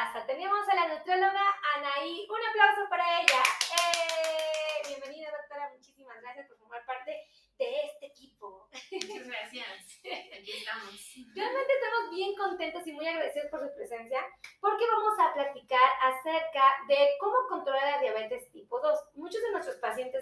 casa. Tenemos a la nutrióloga Anaí. Un aplauso para ella. ¡Eh! Bienvenida, doctora. Muchísimas gracias por formar parte de este equipo. Muchas gracias. Aquí estamos. Realmente estamos bien contentos y muy agradecidos por su presencia porque vamos a platicar acerca de cómo controlar la diabetes tipo 2. Muchos de nuestros pacientes,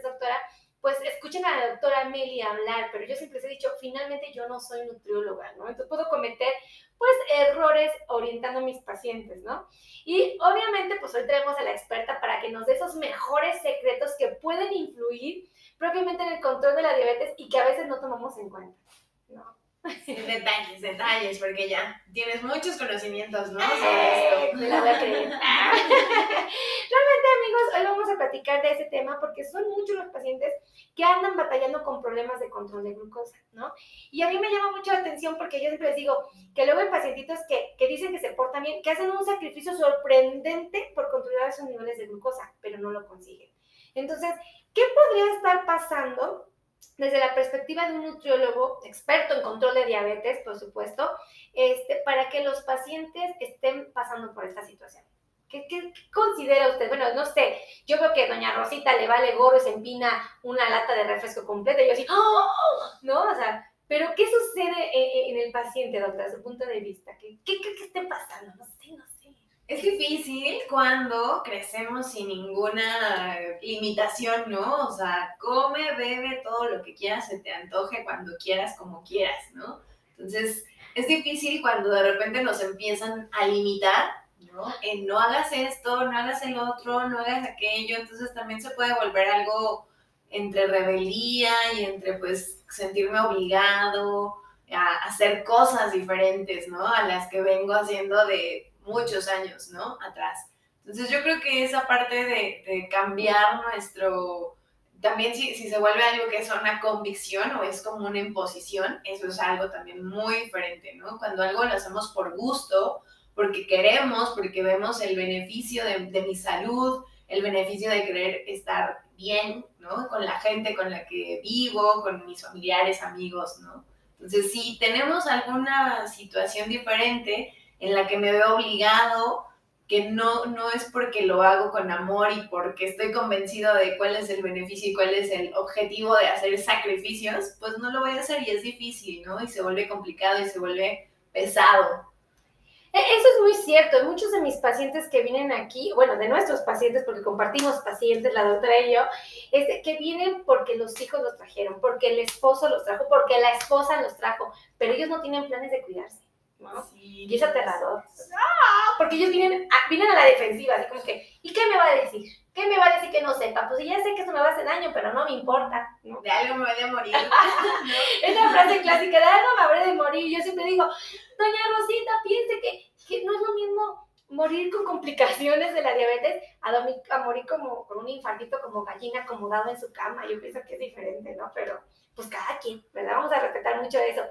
pues escuchen a la doctora Meli hablar, pero yo siempre les he dicho, finalmente yo no soy nutrióloga, ¿no? Entonces puedo cometer, pues, errores orientando a mis pacientes, ¿no? Y obviamente, pues hoy traemos a la experta para que nos dé esos mejores secretos que pueden influir propiamente en el control de la diabetes y que a veces no tomamos en cuenta, ¿no? detalles, detalles, porque ya tienes muchos conocimientos, ¿no? Eh, me la voy a creer. Realmente, amigos, hoy vamos a platicar de ese tema porque son muchos los pacientes que andan batallando con problemas de control de glucosa, ¿no? Y a mí me llama mucho la atención porque yo siempre les digo que luego hay pacientitos que, que dicen que se portan bien, que hacen un sacrificio sorprendente por controlar sus niveles de glucosa, pero no lo consiguen. Entonces, ¿qué podría estar pasando desde la perspectiva de un nutriólogo experto en control de diabetes, por supuesto, este, para que los pacientes estén pasando por esta situación. ¿Qué, considera usted? Bueno, no sé, yo veo que doña Rosita le vale gorro y se empina una lata de refresco completa y yo así, ¡oh! ¿no? O sea, pero ¿qué sucede en, el paciente, doctora, desde su punto de vista? ¿Qué, qué, qué, qué pasando? No sé, no sé. Es difícil cuando crecemos sin ninguna limitación, ¿no? O sea, come, bebe todo lo que quieras, se te antoje cuando quieras, como quieras, ¿no? Entonces, es difícil cuando de repente nos empiezan a limitar, ¿no? En no hagas esto, no hagas el otro, no hagas aquello, entonces también se puede volver algo entre rebeldía y entre pues sentirme obligado a hacer cosas diferentes, ¿no? A las que vengo haciendo de muchos años, ¿no? Atrás. Entonces yo creo que esa parte de, cambiar nuestro, también si, se vuelve algo que es una convicción o es como una imposición, eso es algo también muy diferente, ¿no? Cuando algo lo hacemos por gusto, porque queremos, porque vemos el beneficio de, de mi salud, el beneficio de querer estar bien, ¿no? Con la gente con la que vivo, con mis familiares, amigos, ¿no? Entonces, si tenemos alguna situación diferente, en la que me veo obligado, que no, no es porque lo hago con amor y porque estoy convencido de cuál es el beneficio y cuál es el objetivo de hacer sacrificios, pues no lo voy a hacer y es difícil, ¿no? Y se vuelve complicado y se vuelve pesado. E, eso es muy cierto. Muchos de mis pacientes que vienen aquí, bueno, de nuestros pacientes, porque compartimos pacientes, la doctora y yo, es que vienen porque los hijos los trajeron, porque el esposo los trajo, porque la esposa los trajo, pero ellos no tienen planes de cuidarse. Y es aterrador. Porque ellos vienen a, vienen a la defensiva, así como que, ¿y qué me va a decir? ¿Qué me va a decir que no sepa? Pues ya sé que eso me va a hacer daño, pero no me importa. De algo me voy a morir. es la frase clásica, de algo me habré de morir. Yo siempre digo, doña Rosita, piense que, que no es lo mismo morir con complicaciones de la diabetes a, a morir como con un infartito como gallina acomodado en su cama. Yo pienso que es diferente, ¿no? Pero pues cada quien, ¿verdad? Vamos a respetar mucho eso.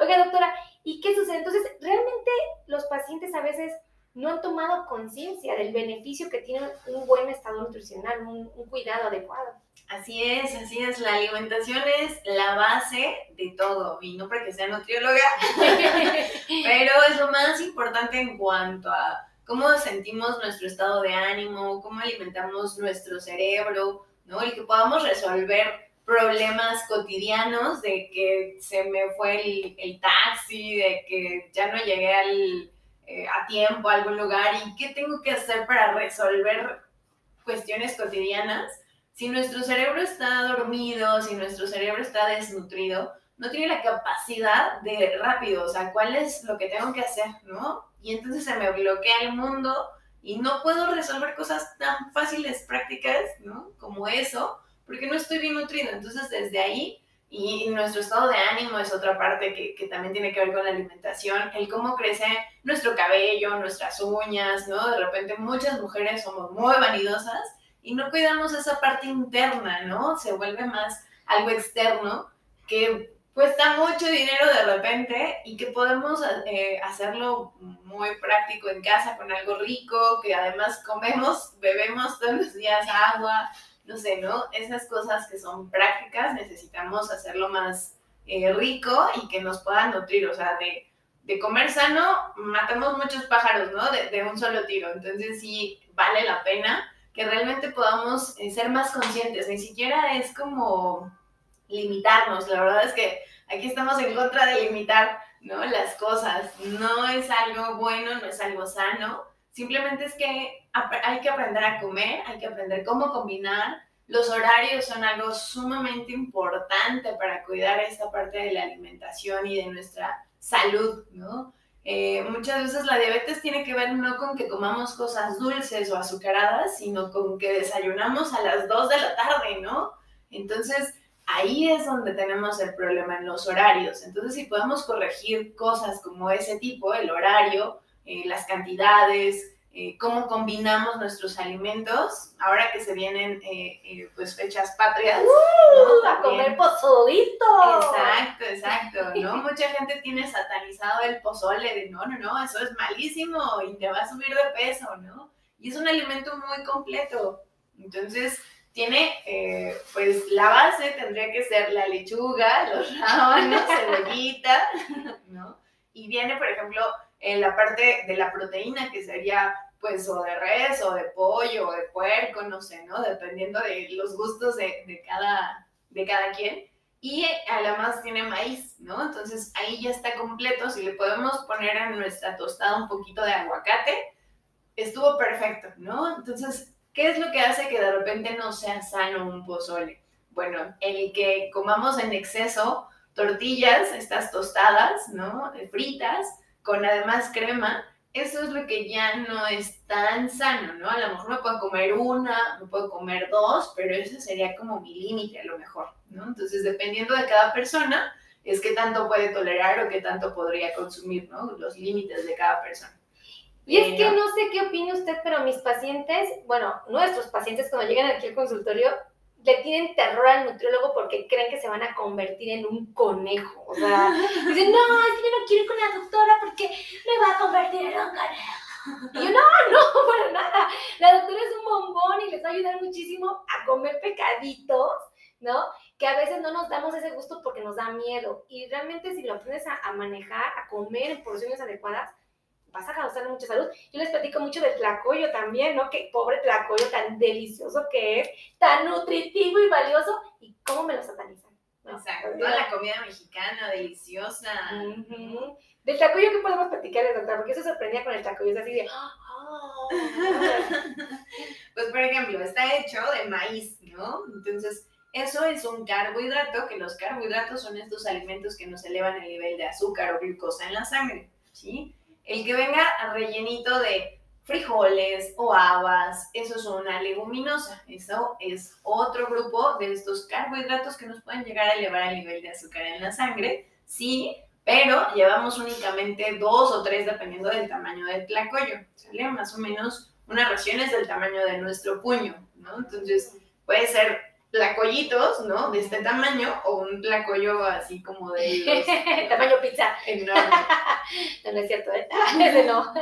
Oiga, doctora, ¿y qué sucede? Entonces, realmente los pacientes a veces no han tomado conciencia del beneficio que tiene un buen estado nutricional, un, cuidado adecuado. Así es, así es. La alimentación es la base de todo. Y no porque sea nutrióloga, pero es lo más importante en cuanto a cómo sentimos nuestro estado de ánimo, cómo alimentamos nuestro cerebro, ¿no? El que podamos resolver problemas cotidianos de que se me fue el, taxi, de que ya no llegué al, eh, a tiempo a algún lugar y qué tengo que hacer para resolver cuestiones cotidianas. Si nuestro cerebro está dormido, si nuestro cerebro está desnutrido, no tiene la capacidad de rápido, o sea, cuál es lo que tengo que hacer, ¿no? Y entonces se me bloquea el mundo y no puedo resolver cosas tan fáciles, prácticas, ¿no? Como eso, porque no estoy bien nutrido. Entonces, desde ahí, y nuestro estado de ánimo es otra parte que, que, también tiene que ver con la alimentación, el cómo crece nuestro cabello, nuestras uñas, ¿no? De repente muchas mujeres somos muy vanidosas y no cuidamos esa parte interna, ¿no? Se vuelve más algo externo que cuesta mucho dinero de repente y que podemos eh, hacerlo muy práctico en casa con algo rico, que además comemos, bebemos todos los días agua, no sé, ¿no? Esas cosas que son prácticas necesitamos hacerlo más eh, rico y que nos puedan nutrir, o sea, de, de comer sano, matamos muchos pájaros, ¿no? De, un solo tiro. Entonces sí, vale la pena que realmente podamos eh, ser más conscientes. Ni siquiera es como limitarnos. La verdad es que aquí estamos en contra de limitar ¿no? las cosas. No es algo bueno, no es algo sano. Simplemente es que hay que aprender a comer, hay que aprender cómo combinar. Los horarios son algo sumamente importante para cuidar esta parte de la alimentación y de nuestra salud, ¿no? Eh, muchas veces la diabetes tiene que ver no con que comamos cosas dulces o azucaradas, sino con que desayunamos a las 2 de la tarde, ¿no? Entonces, ahí es donde tenemos el problema en los horarios. Entonces, si podemos corregir cosas como ese tipo, el horario, eh, las cantidades, eh, cómo combinamos nuestros alimentos, ahora que se vienen eh, eh, pues fechas patrias. ¡Uh! A comer pozolito. Exacto, exacto, ¿no? Mucha gente tiene satanizado el pozole de no, no, no, eso es malísimo y te va a subir de peso, ¿no? Y es un alimento muy completo. Entonces, tiene, pues la base tendría que ser la lechuga, los rábanos, cebollita, ¿no? Y viene, por ejemplo, en la parte de la proteína, que sería pues o de res o de pollo o de puerco, no sé, ¿no? Dependiendo de los gustos de, de, cada, de cada quien. Y además tiene maíz, ¿no? Entonces ahí ya está completo. Si le podemos poner a nuestra tostada un poquito de aguacate, estuvo perfecto, ¿no? Entonces, ¿qué es lo que hace que de repente no sea sano un pozole? Bueno, el que comamos en exceso tortillas, estas tostadas, ¿no? Fritas, con además crema, eso es lo que ya no es tan sano, ¿no? A lo mejor me puedo comer una, me puedo comer dos, pero ese sería como mi límite a lo mejor, ¿no? Entonces, dependiendo de cada persona, es qué tanto puede tolerar o qué tanto podría consumir, ¿no? Los límites de cada persona. Y es que no sé qué opina usted, pero mis pacientes, bueno, nuestros pacientes cuando llegan aquí al consultorio, le tienen terror al nutriólogo porque creen que se van a convertir en un conejo. O sea, dicen, no, es que yo no quiero ir con la doctora porque me va a convertir en un conejo. Y yo, no, no, para nada. La doctora es un bombón y les va a ayudar muchísimo a comer pecaditos, ¿no? Que a veces no nos damos ese gusto porque nos da miedo. Y realmente si lo aprendes a, a manejar, a comer en porciones adecuadas, vas a causar mucha salud. Yo les platico mucho del tlacoyo también, ¿no? Que pobre tlacoyo tan delicioso que es, tan nutritivo y valioso, y cómo me lo satanizan. Exacto, toda la comida mexicana deliciosa. Del tlacoyo, ¿qué podemos platicar, doctora? Porque eso sorprendía con el tlacoyo, es así de... Pues, por ejemplo, está hecho de maíz, ¿no? Entonces, eso es un carbohidrato, que los carbohidratos son estos alimentos que nos elevan el nivel de azúcar o glucosa en la sangre, ¿sí? El que venga rellenito de frijoles o habas, eso es una leguminosa. Eso es otro grupo de estos carbohidratos que nos pueden llegar a elevar el nivel de azúcar en la sangre, sí, pero llevamos únicamente dos o tres dependiendo del tamaño del tlacoyo, ¿sale? Más o menos una ración es del tamaño de nuestro puño, ¿no? Entonces puede ser tlacoyitos, ¿no? De este tamaño, o un tlacoyo así como de tamaño pizza. Enorme. no, no es cierto, ¿eh? Ese no.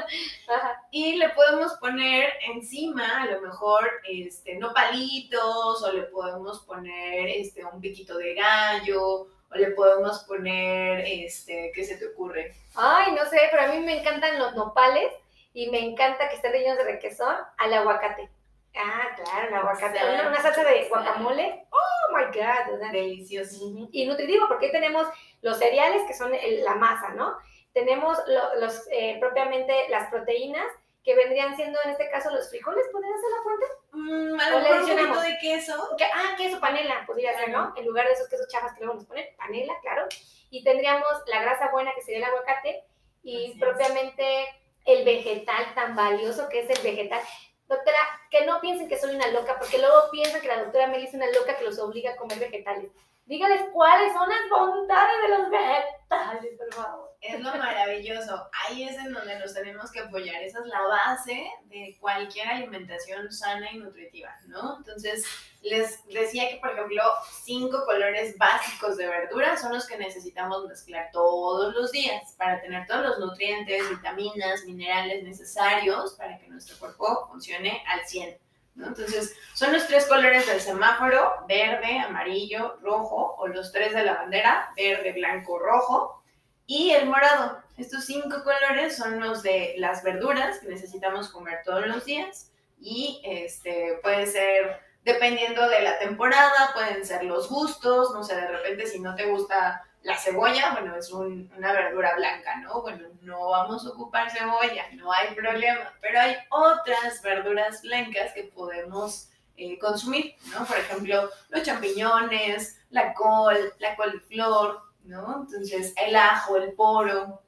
Y le podemos poner encima, a lo mejor, este, no palitos, o le podemos poner este, un piquito de gallo, o le podemos poner, este, ¿qué se te ocurre? Ay, no sé, pero a mí me encantan los nopales y me encanta que estén rellenos de requesón al aguacate. Ah, claro, el aguacate. Una, salsa de guacamole. Oh my God. Delicioso. Y nutritivo, porque tenemos los cereales, que son la masa, ¿no? Tenemos los, eh, propiamente las proteínas, que vendrían siendo en este caso los frijoles. ¿Podría ser la fuente? Mm, a lo mejor de queso. ah, queso, panela, podría ser, ¿no? En lugar de esos quesos chavas que luego nos ponen, panela, claro. Y tendríamos la grasa buena, que sería el aguacate, y propiamente el vegetal tan valioso que es el vegetal. Doctora, que no piensen que soy una loca, porque luego piensan que la doctora Meli es una loca que los obliga a comer vegetales. Dígales cuáles son las bondades de los vegetales, por favor. Es lo maravilloso. Ahí es en donde nos tenemos que apoyar. Esa es la base de cualquier alimentación sana y nutritiva, ¿no? Entonces, les decía que, por ejemplo, cinco colores básicos de verdura son los que necesitamos mezclar todos los días para tener todos los nutrientes, vitaminas, minerales necesarios para que nuestro cuerpo funcione al 100. ¿no? Entonces, son los tres colores del semáforo, verde, amarillo, rojo, o los tres de la bandera, verde, blanco, rojo, y el morado. Estos cinco colores son los de las verduras que necesitamos comer todos los días y este, puede ser dependiendo de la temporada, pueden ser los gustos, no sé, de repente si no te gusta la cebolla, bueno, es una verdura blanca, ¿no? Bueno, no vamos a ocupar cebolla, no hay problema, pero hay otras verduras blancas que podemos eh, consumir, ¿no? Por ejemplo, los champiñones, la col, la coliflor, ¿no? Entonces, el ajo, el poro.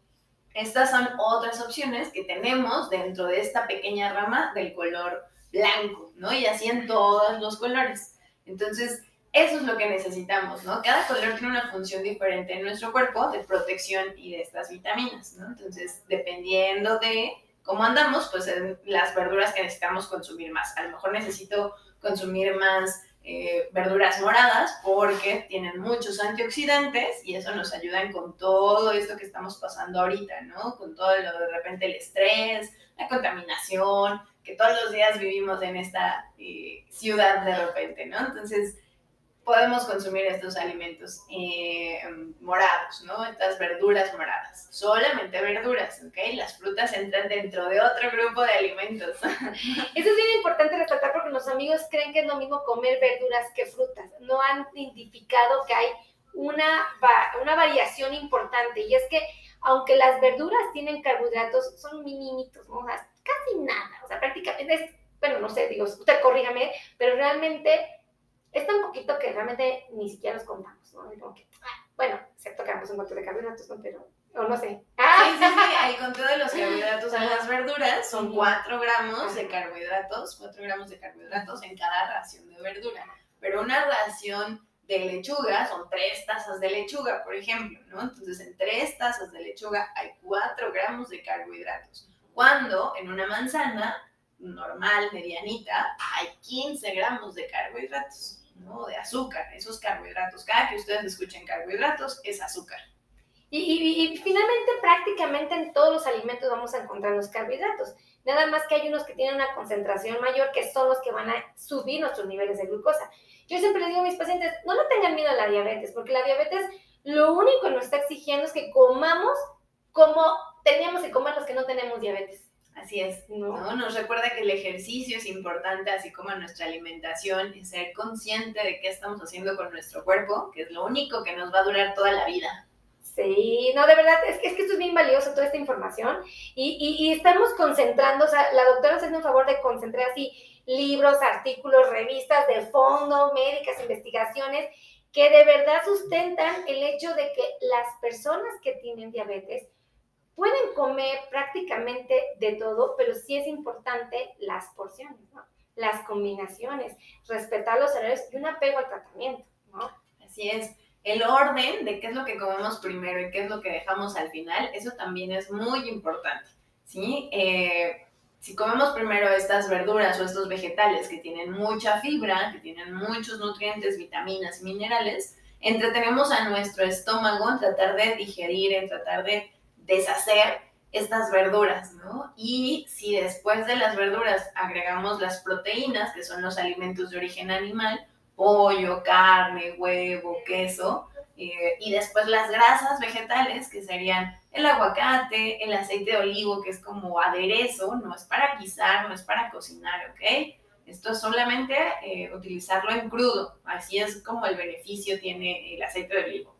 Estas son otras opciones que tenemos dentro de esta pequeña rama del color blanco, ¿no? Y así en todos los colores. Entonces, eso es lo que necesitamos, ¿no? Cada color tiene una función diferente en nuestro cuerpo de protección y de estas vitaminas, ¿no? Entonces, dependiendo de cómo andamos, pues las verduras que necesitamos consumir más. A lo mejor necesito consumir más eh, verduras moradas porque tienen muchos antioxidantes y eso nos ayuda con todo esto que estamos pasando ahorita, ¿no? Con todo lo de repente el estrés, la contaminación, que todos los días vivimos en esta eh, ciudad de repente, ¿no? Entonces, podemos consumir estos alimentos eh, morados, ¿no? Estas verduras moradas. Solamente verduras, ¿ok? Las frutas entran dentro de otro grupo de alimentos. Eso es bien importante resaltar porque los amigos creen que es lo mismo comer verduras que frutas. No han identificado que hay una, una variación importante y es que aunque las verduras tienen carbohidratos, son minimitos, casi nada. O sea, prácticamente es, bueno, no sé, digo, usted corrígame, pero realmente es tan poquito que realmente ni siquiera los contamos, ¿no? Ah, bueno, excepto que damos un montón de carbohidratos, ¿no? Pero, o no sé. Sí, sí, sí, el conteo de los carbohidratos en las verduras son 4 gramos de carbohidratos, 4 gramos de carbohidratos en cada ración de verdura. Pero una ración de lechuga son 3 tazas de lechuga, por ejemplo, ¿no? Entonces, en 3 tazas de lechuga hay 4 gramos de carbohidratos. Cuando en una manzana normal, medianita, hay 15 gramos de carbohidratos. ¿No? De azúcar, esos carbohidratos. Cada que ustedes escuchen carbohidratos es azúcar. Y, finalmente, prácticamente en todos los alimentos vamos a encontrar los carbohidratos. Nada más que hay unos que tienen una concentración mayor, que son los que van a subir nuestros niveles de glucosa. Yo siempre les digo a mis pacientes, no le tengan miedo a la diabetes, porque la diabetes lo único que nos está exigiendo es que comamos como teníamos que comer los que no tenemos diabetes. Así es, ¿no? Nos recuerda que el ejercicio es importante, así como nuestra alimentación, y ser consciente de qué estamos haciendo con nuestro cuerpo, que es lo único que nos va a durar toda la vida. Sí, no, de verdad, es que, es que esto es bien valioso, toda esta información, y, y, y estamos concentrando, o sea, la doctora nos hace un favor de concentrar así libros, artículos, revistas de fondo, médicas, investigaciones, que de verdad sustentan el hecho de que las personas que tienen diabetes pueden comer prácticamente de todo, pero sí es importante las porciones. Las combinaciones, respetar los horarios y un apego al tratamiento, ¿no? Así es. El orden de qué es lo que comemos primero y qué es lo que dejamos al final, eso también es muy importante, ¿sí? Eh, si comemos primero estas verduras o estos vegetales que tienen mucha fibra, que tienen muchos nutrientes, vitaminas minerales, entretenemos a nuestro estómago en tratar de digerir, en tratar de deshacer estas verduras, ¿no? Y si después de las verduras agregamos las proteínas, que son los alimentos de origen animal, pollo, carne, huevo, queso, eh, y después las grasas vegetales, que serían el aguacate, el aceite de olivo, que es como aderezo, no es para guisar, no es para cocinar, ¿ok? Esto es solamente eh, utilizarlo en crudo, así es como el beneficio tiene el aceite de olivo.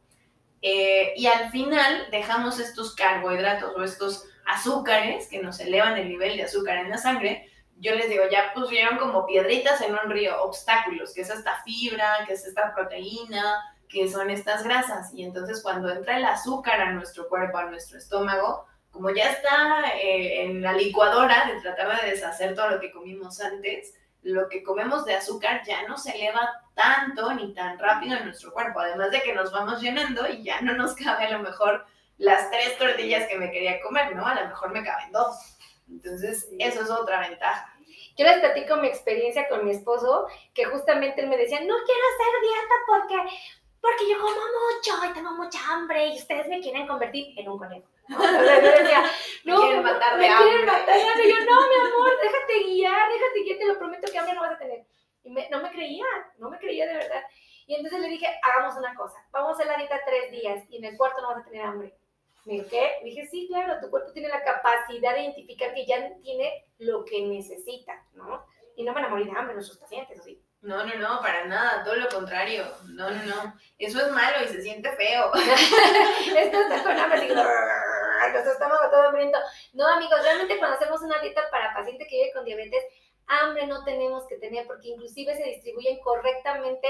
Eh, y al final dejamos estos carbohidratos o estos azúcares que nos elevan el nivel de azúcar en la sangre. Yo les digo, ya pusieron como piedritas en un río, obstáculos, que es esta fibra, que es esta proteína, que son estas grasas. Y entonces cuando entra el azúcar a nuestro cuerpo, a nuestro estómago, como ya está eh, en la licuadora de tratar de deshacer todo lo que comimos antes, lo que comemos de azúcar ya no se eleva tanto ni tan rápido en nuestro cuerpo, además de que nos vamos llenando y ya no nos cabe a lo mejor las tres tortillas que me quería comer, ¿no? A lo mejor me caben dos. Entonces, eso es otra ventaja. Yo les platico mi experiencia con mi esposo, que justamente él me decía, no quiero hacer dieta porque, porque yo como mucho y tengo mucha hambre y ustedes me quieren convertir en un conejo. decía, no, me quieren matar de hambre. Quieren matar Y yo, no, mi amor, déjate guiar, déjate guiar, te lo prometo que hambre no vas a tener. Y no me creía, no me creía de verdad. Y entonces le dije, hagamos una cosa, vamos a hacer la dieta tres días y en el cuarto no vas a tener hambre. ¿Me qué? Dije, sí, claro, tu cuerpo tiene la capacidad de identificar que ya tiene lo que necesita, ¿no? Y no van a morir de hambre nuestros pacientes, ¿sí? No, no, no, para nada, todo lo contrario. No, no, no. Eso es malo y se siente feo. Esto está con hambre, así, nuestro estómago todo hambriento. No, amigos, realmente cuando hacemos una dieta para paciente que vive con diabetes, hambre no tenemos que tener porque inclusive se distribuyen correctamente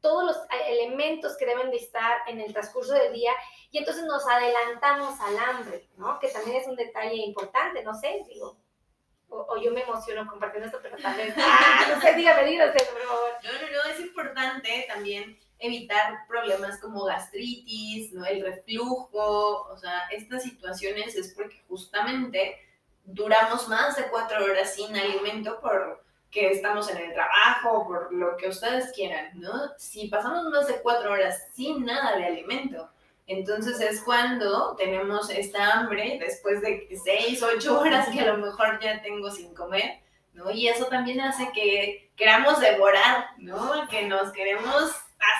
todos los elementos que deben de estar en el transcurso del día y entonces nos adelantamos al hambre, ¿no? Que también es un detalle importante, no sé, digo, o, yo me emociono compartiendo esto, pero tal vez, ah, no sé, dígame, dígame, por favor. No, no, no, es importante también evitar problemas como gastritis, ¿no? El reflujo, o sea, estas situaciones es porque justamente duramos más de cuatro horas sin alimento por que estamos en el trabajo, por lo que ustedes quieran, ¿no? Si pasamos más de cuatro horas sin nada de alimento, entonces es cuando tenemos esta hambre después de seis, ocho horas que a lo mejor ya tengo sin comer, ¿no? Y eso también hace que queramos devorar, ¿no? Que nos queremos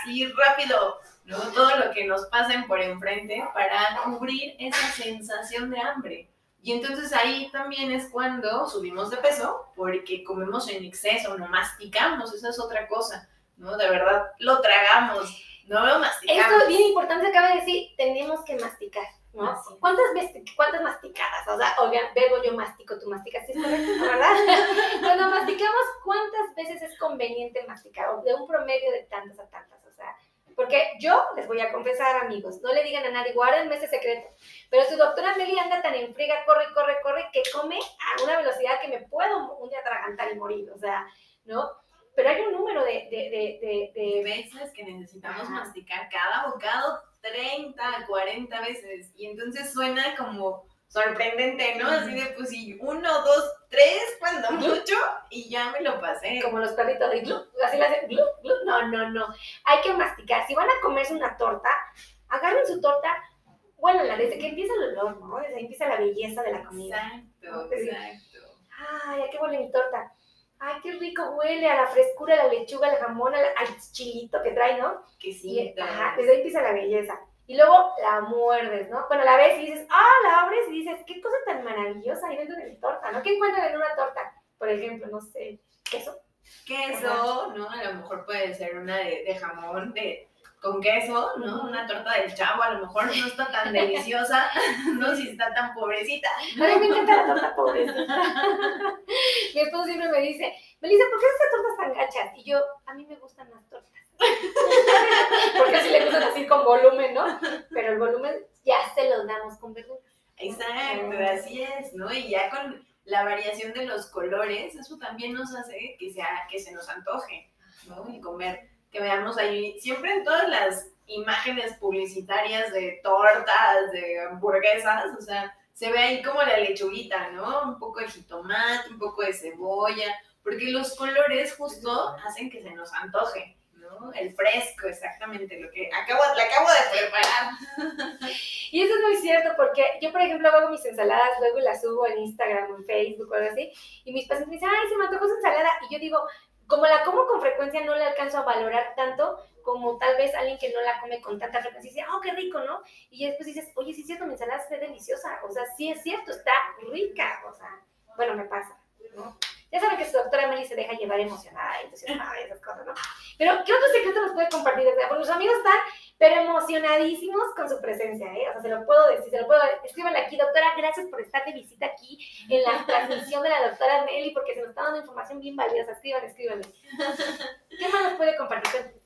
así rápido, ¿no? Todo lo que nos pasen por enfrente para cubrir esa sensación de hambre. Y entonces ahí también es cuando subimos de peso, porque comemos en exceso, no masticamos, esa es otra cosa, ¿no? De verdad, lo tragamos, no lo masticamos. Esto es bien importante, acaba de decir, tenemos que masticar, ¿no? ¿Cuántas veces, cuántas masticadas? O sea, oigan, verbo yo mastico, tú masticas, ¿sí es correcto, verdad? Cuando masticamos, ¿cuántas veces es conveniente masticar? O de un promedio de tantas a tantas, o sea, porque yo les voy a confesar, amigos, no le digan a nadie, guárdenme ese secreto. Pero su doctora Meli anda tan en friga, corre, corre, corre, que come a una velocidad que me puedo un día atragantar y morir. O sea, ¿no? Pero hay un número de, de, de, veces que necesitamos masticar cada bocado 30, 40 veces. Y entonces suena como sorprendente, ¿no? Así de, pues sí, uno, dos, tres, cuando mucho, y ya me lo pasé. Como los perritos de glu, así le hacen glu, glu. No, no, no. Hay que masticar. Si van a comerse una torta, agarren su torta, la desde que empieza el olor, ¿no? Desde ahí empieza la belleza de la comida. Exacto, exacto. Ay, ¿a qué huele mi torta? Ay, qué rico huele a la frescura, a la lechuga, al jamón, al, chilito que trae, ¿no? Que sí. ajá, desde ahí empieza la belleza. Y luego la muerdes, ¿no? Bueno, la ves y dices, ah, la abres y dices, qué cosa tan maravillosa ahí dentro de mi torta, ¿no? ¿Qué encuentran en una torta? Por ejemplo, no sé, queso. Queso, ¿no? A lo mejor puede ser una de, de jamón, de, con queso, ¿no? Una torta del chavo a lo mejor no está tan deliciosa, no si está tan pobrecita. A mí me encanta la torta pobrecita. Mi esposo siempre me dice, Melissa, ¿por qué estas tortas tan gachas? Y yo, a mí me gustan las tortas. Porque así le gustan así con volumen, ¿no? Pero el volumen ya se lo damos con verduras. Exacto, así es, ¿no? Y ya con la variación de los colores, eso también nos hace que, sea, que se nos antoje, ¿no? Y comer que veamos ahí, siempre en todas las imágenes publicitarias de tortas, de hamburguesas, o sea, se ve ahí como la lechuguita, ¿no? Un poco de jitomate, un poco de cebolla, porque los colores justo hacen que se nos antoje, ¿no? El fresco, exactamente, lo que acabo, le acabo de preparar. Y eso es muy cierto, porque yo, por ejemplo, hago mis ensaladas, luego las subo en Instagram, en Facebook o algo así, y mis pacientes me dicen, ay, se me antojó esa ensalada, y yo digo, como la como con frecuencia, no la alcanzo a valorar tanto como tal vez alguien que no la come con tanta frecuencia dice, oh, qué rico, ¿no? Y después dices, oye, sí es cierto, mi ensalada es deliciosa, o sea, sí es cierto, está rica, o sea, bueno, me pasa, ¿no? Ya saben que su doctora Meli se deja llevar emocionada y esas cosas, ¿no? Pero, ¿qué otro secreto nos puede compartir? Porque los amigos están, pero emocionadísimos con su presencia, ¿eh? O sea, se lo puedo decir, se lo puedo Escríbanle aquí, doctora, gracias por estar de visita aquí en la transmisión de la doctora Meli, porque se nos está dando información bien valiosa. Escríbanle, escríbanle. ¿Qué más nos puede compartir?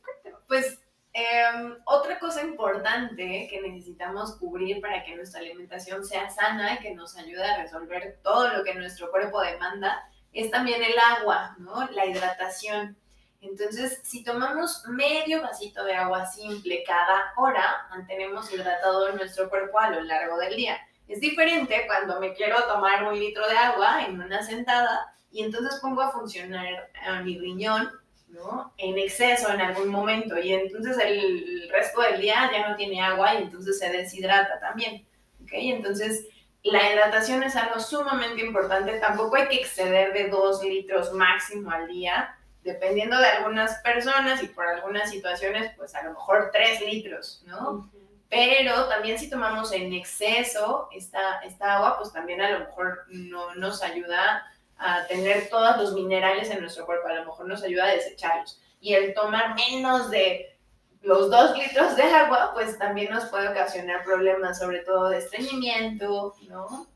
Pues, em, otra cosa importante que necesitamos cubrir para que nuestra alimentación sea sana y que nos ayude a resolver todo lo que nuestro cuerpo demanda es también el agua, ¿no? La hidratación. Entonces, si tomamos medio vasito de agua simple cada hora, mantenemos hidratado nuestro cuerpo a lo largo del día. Es diferente cuando me quiero tomar un litro de agua en una sentada y entonces pongo a funcionar a mi riñón, ¿no? En exceso en algún momento y entonces el resto del día ya no tiene agua y entonces se deshidrata también, ¿ok? Entonces, la hidratación es algo sumamente importante. Tampoco hay que exceder de 2 litros máximo al día. Dependiendo de algunas personas y por algunas situaciones, pues a lo mejor 3 litros, ¿no? pero también si tomamos en exceso esta, esta agua, pues también a lo mejor no nos ayuda a tener todos los minerales en nuestro cuerpo, a lo mejor nos ayuda a desecharlos. Y el tomar menos de los dos litros de agua, pues también nos puede ocasionar problemas, sobre todo de estreñimiento, ¿no?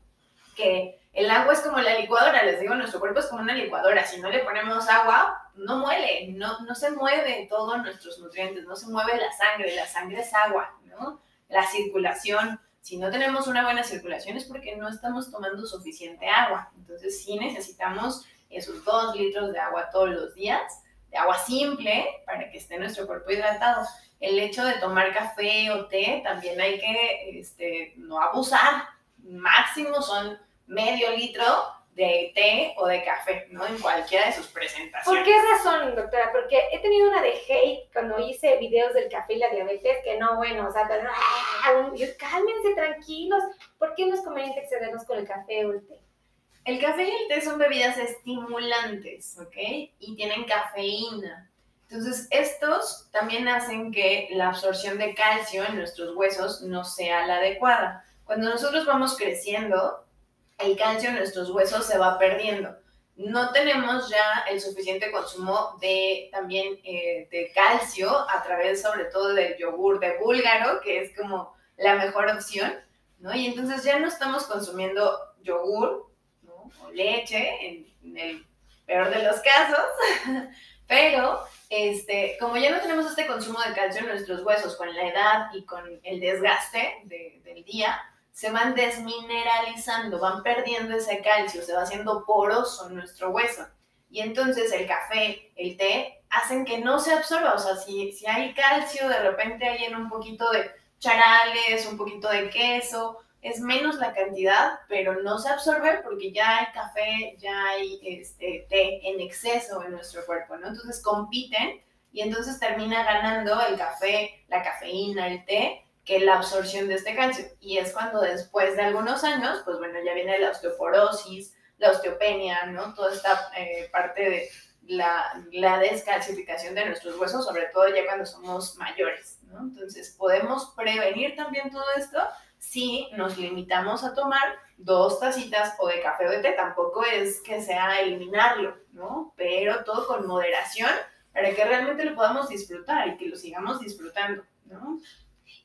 Que el agua es como la licuadora, les digo, nuestro cuerpo es como una licuadora, si no le ponemos agua, no muele, no, no se mueve todos nuestros nutrientes, no se mueve la sangre, la sangre es agua, ¿no? la circulación. Si no tenemos una buena circulación es porque no estamos tomando suficiente agua. Entonces sí necesitamos esos dos litros de agua todos los días, de agua simple, para que esté nuestro cuerpo hidratado. El hecho de tomar café o té también hay que este, no abusar. Máximo son medio litro de té o de café, ¿no? En cualquiera de sus presentaciones. ¿Por qué razón, doctora? Porque he tenido una de hate cuando hice videos del café y la diabetes, que no, bueno, o sea, ¡ah! cálmense tranquilos. ¿Por qué no es conveniente excedernos con el café o el té? El café y el té son bebidas estimulantes, ¿ok? Y tienen cafeína. Entonces, estos también hacen que la absorción de calcio en nuestros huesos no sea la adecuada. Cuando nosotros vamos creciendo, el calcio en nuestros huesos se va perdiendo. No tenemos ya el suficiente consumo de también eh, de calcio a través sobre todo del yogur de búlgaro, que es como la mejor opción, ¿no? Y entonces ya no estamos consumiendo yogur ¿no? o leche, en, el peor de los casos, pero este, como ya no tenemos este consumo de calcio en nuestros huesos con la edad y con el desgaste del día, se van desmineralizando, van perdiendo ese calcio, se va haciendo poroso nuestro hueso. Y entonces el café, el té, hacen que no se absorba. O sea, si, si hay calcio, de repente hay en un poquito de charales, un poquito de queso, es menos la cantidad, pero no se absorbe porque ya hay café, ya hay este, té en exceso en nuestro cuerpo, ¿no? Entonces compiten y entonces termina ganando el café, la cafeína, el té, que la absorción de este calcio. Y es cuando después de algunos años, pues bueno, ya viene la osteoporosis, la osteopenia, ¿no? Toda esta eh, parte de la, la, descalcificación de nuestros huesos, sobre todo ya cuando somos mayores, ¿no? Entonces, podemos prevenir también todo esto si nos limitamos a tomar dos tacitas o de café o de té. Tampoco es que sea eliminarlo, ¿no? Pero todo con moderación para que realmente lo podamos disfrutar y que lo sigamos disfrutando, ¿no?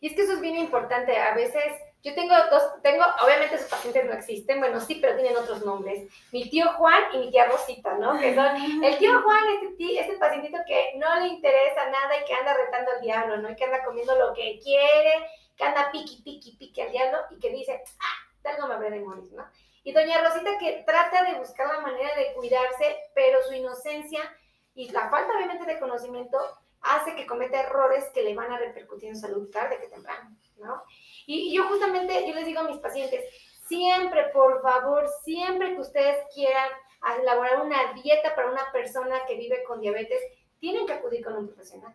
Y es que eso es bien importante. A veces, yo tengo dos, tengo, obviamente sus pacientes no existen, bueno, sí, pero tienen otros nombres. Mi tío Juan y mi tía Rosita, ¿no? Que son, el tío Juan, este, este pacientito que no le interesa nada y que anda retando al diablo, ¿no? Y que anda comiendo lo que quiere, que anda piqui, piqui, piqui al diablo y que dice, ah, algo me habré de morir, ¿no? Y doña Rosita que trata de buscar la manera de cuidarse, pero su inocencia y la falta obviamente de conocimiento hace que cometa errores que le van a repercutir en salud tarde que temprano, ¿no? Y, yo justamente, yo les digo a mis pacientes, siempre, por favor, siempre que ustedes quieran elaborar una dieta para una persona que vive con diabetes, tienen que acudir con un profesional,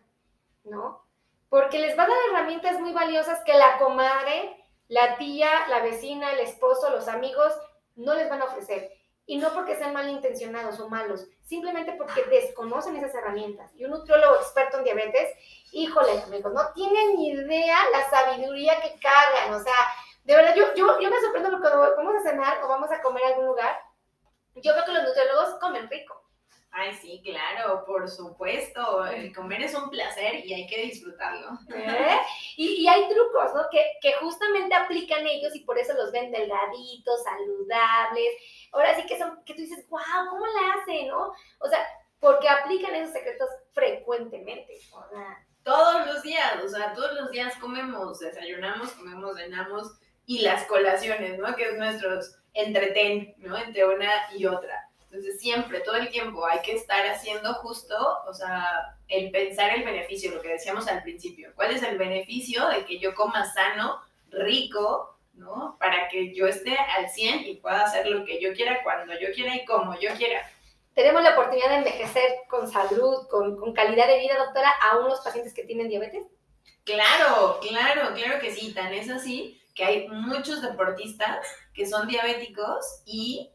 ¿no? Porque les va a dar herramientas muy valiosas que la comadre, la tía, la vecina, el esposo, los amigos no les van a ofrecer. Y no porque sean malintencionados o malos, simplemente porque desconocen esas herramientas. Y un nutriólogo experto en diabetes, híjole, amigos, no tienen ni idea la sabiduría que cargan. O sea, de verdad, yo, yo, yo me sorprendo porque cuando vamos a cenar o vamos a comer a algún lugar, yo veo que los nutriólogos comen rico. Ay, sí, claro, por supuesto. El comer es un placer y hay que disfrutarlo. ¿Eh? Y, y, hay trucos, ¿no? Que, que justamente aplican ellos y por eso los ven delgaditos, saludables ahora sí que son, que tú dices, wow, ¿cómo le hacen, no? O sea, porque aplican esos secretos frecuentemente. Todos los días, o sea, todos los días comemos, desayunamos, comemos, cenamos y las colaciones, ¿no? Que es nuestros entretén, ¿no? Entre una y otra. Entonces, siempre, todo el tiempo, hay que estar haciendo justo, o sea, el pensar el beneficio, lo que decíamos al principio. ¿Cuál es el beneficio de que yo coma sano, rico, ¿no? Para que yo esté al 100 y pueda hacer lo que yo quiera, cuando yo quiera y como yo quiera. Tenemos la oportunidad de envejecer con salud, con, calidad de vida, doctora, a unos pacientes que tienen diabetes. Claro, claro, claro que sí. Tan es así que hay muchos deportistas que son diabéticos y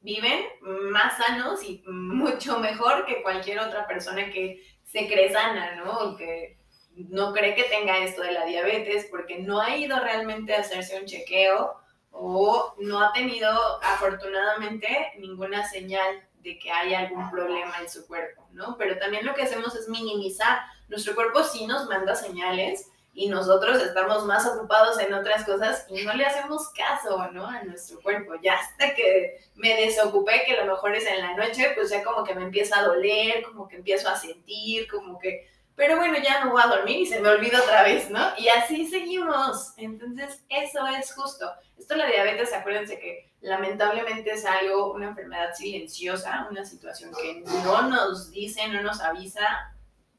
viven más sanos y mucho mejor que cualquier otra persona que se cree sana, ¿no? que no cree que tenga esto de la diabetes porque no ha ido realmente a hacerse un chequeo o no ha tenido afortunadamente ninguna señal de que hay algún problema en su cuerpo, ¿no? Pero también lo que hacemos es minimizar. Nuestro cuerpo sí nos manda señales y nosotros estamos más ocupados en otras cosas y no le hacemos caso, ¿no? A nuestro cuerpo. Ya hasta que me desocupé, que lo mejor es en la noche, pues ya como que me empieza a doler, como que empiezo a sentir, como que pero bueno, ya no voy a dormir y se me olvida otra vez, ¿no? Y así seguimos. Entonces, eso es justo. Esto la diabetes, acuérdense que lamentablemente es algo, una enfermedad silenciosa, una situación que no nos dice, no nos avisa,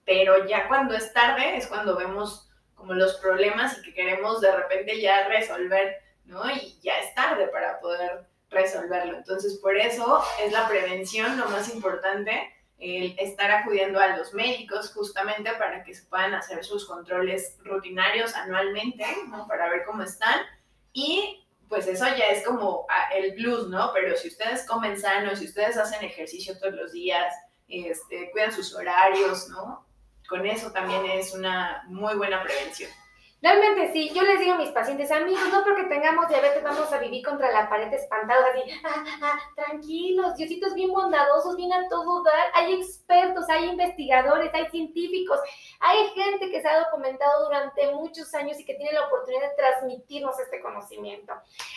pero ya cuando es tarde es cuando vemos como los problemas y que queremos de repente ya resolver, ¿no? Y ya es tarde para poder resolverlo. Entonces, por eso es la prevención lo más importante el estar acudiendo a los médicos justamente para que se puedan hacer sus controles rutinarios anualmente, ¿no? Para ver cómo están. Y pues eso ya es como ah, el plus, ¿no? Pero si ustedes comen sano, si ustedes hacen ejercicio todos los días, este, cuidan sus horarios, ¿no? Con eso también es una muy buena prevención. Realmente sí, yo les digo a mis pacientes, amigos, no porque tengamos diabetes vamos a vivir contra la pared espantados, así, ah, ah, tranquilos, diositos bien bondadosos, bien a todo dar, hay expertos, hay investigadores, hay científicos, hay gente que se ha documentado durante muchos años y que tiene la oportunidad de transmitirnos este conocimiento.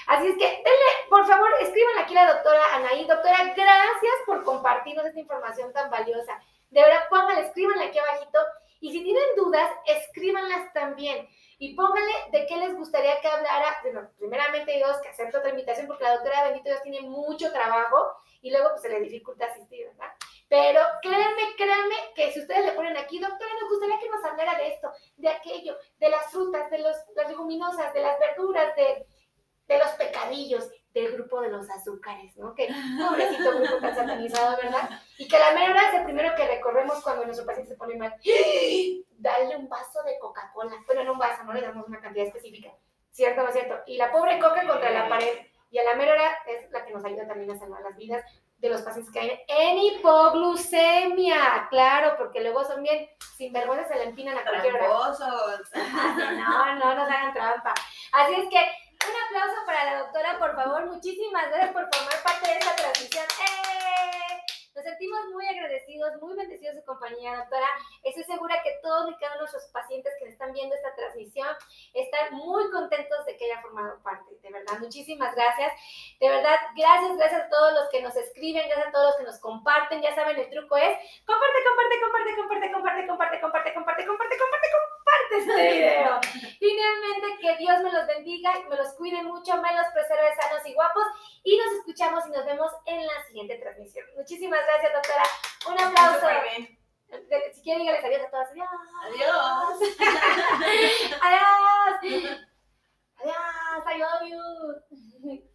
Así es que, denle, por favor, escriban aquí a la doctora Anaí, doctora, gracias por compartirnos esta información tan valiosa. De verdad, pónganle, escríbanle aquí abajito y si tienen dudas, escríbanlas también. Y pónganle de qué les gustaría que hablara. Bueno, primeramente Dios, que acepto otra invitación porque la doctora Bendito Dios tiene mucho trabajo y luego pues se le dificulta asistir, ¿verdad? Pero créanme, créanme que si ustedes le ponen aquí, doctora, nos gustaría que nos hablara de esto, de aquello, de las frutas, de los, las leguminosas, de las verduras, de, de los pecadillos, del grupo de los azúcares, ¿no? Que pobrecito grupo tan satanizado, ¿verdad? Y que la mera es el primero que recorremos cuando nuestro paciente se pone mal. Dale un vaso de Coca-Cola. Bueno, no un vaso, no le damos una cantidad específica. ¿Cierto o no es cierto? Y la pobre Coca contra la pared. Y a la mera hora es la que nos ayuda también a salvar las vidas de los pacientes que hay en hipoglucemia. Claro, porque luego son bien sinvergüenzas, se le empinan a cualquier hora. No, no nos hagan trampa. Así es que un aplauso para la doctora, por favor. Muchísimas gracias por formar parte de esta transmisión. ¡Eh! Nos sentimos muy agradecidos, muy bendecidos de compañía, doctora. Estoy segura que todos y cada uno de nuestros pacientes que están viendo esta transmisión están muy contentos de que haya formado parte. De verdad, muchísimas gracias. De verdad, gracias, gracias a todos los que nos escriben, gracias a todos los que nos comparten. Ya saben, el truco es comparte, comparte, comparte, comparte, comparte, comparte, comparte, comparte, comparte, comparte, comparte comparte este video. Finalmente, que Dios me los bendiga, me los cuide mucho, me los preserve sanos y guapos. Y nos escuchamos y nos vemos en la siguiente transmisión. Muchísimas gracias, doctora. Un aplauso. Si quieren, díganles adiós a todas. Adiós. Adiós. adiós. Adiós. I love you.